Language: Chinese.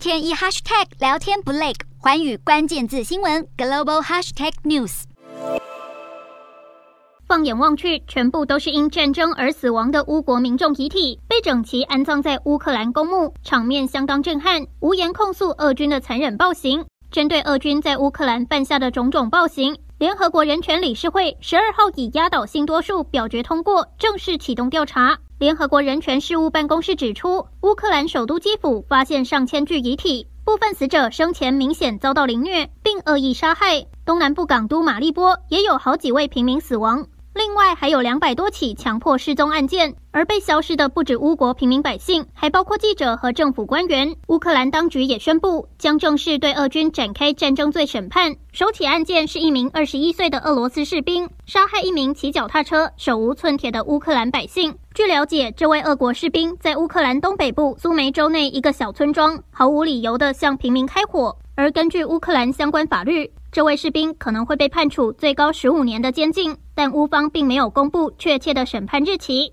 天一 hashtag 聊天不累，寰宇关键字新闻 global hashtag news。放眼望去，全部都是因战争而死亡的乌国民众遗体，被整齐安葬在乌克兰公墓，场面相当震撼，无言控诉俄军的残忍暴行。针对俄军在乌克兰犯下的种种暴行，联合国人权理事会十二号以压倒性多数表决通过，正式启动调查。联合国人权事务办公室指出，乌克兰首都基辅发现上千具遗体，部分死者生前明显遭到凌虐并恶意杀害。东南部港都马利波也有好几位平民死亡。另外还有两百多起强迫失踪案件，而被消失的不止乌国平民百姓，还包括记者和政府官员。乌克兰当局也宣布将正式对俄军展开战争罪审判。首起案件是一名二十一岁的俄罗斯士兵杀害一名骑脚踏车、手无寸铁的乌克兰百姓。据了解，这位俄国士兵在乌克兰东北部苏梅州内一个小村庄，毫无理由地向平民开火。而根据乌克兰相关法律，这位士兵可能会被判处最高十五年的监禁，但乌方并没有公布确切的审判日期。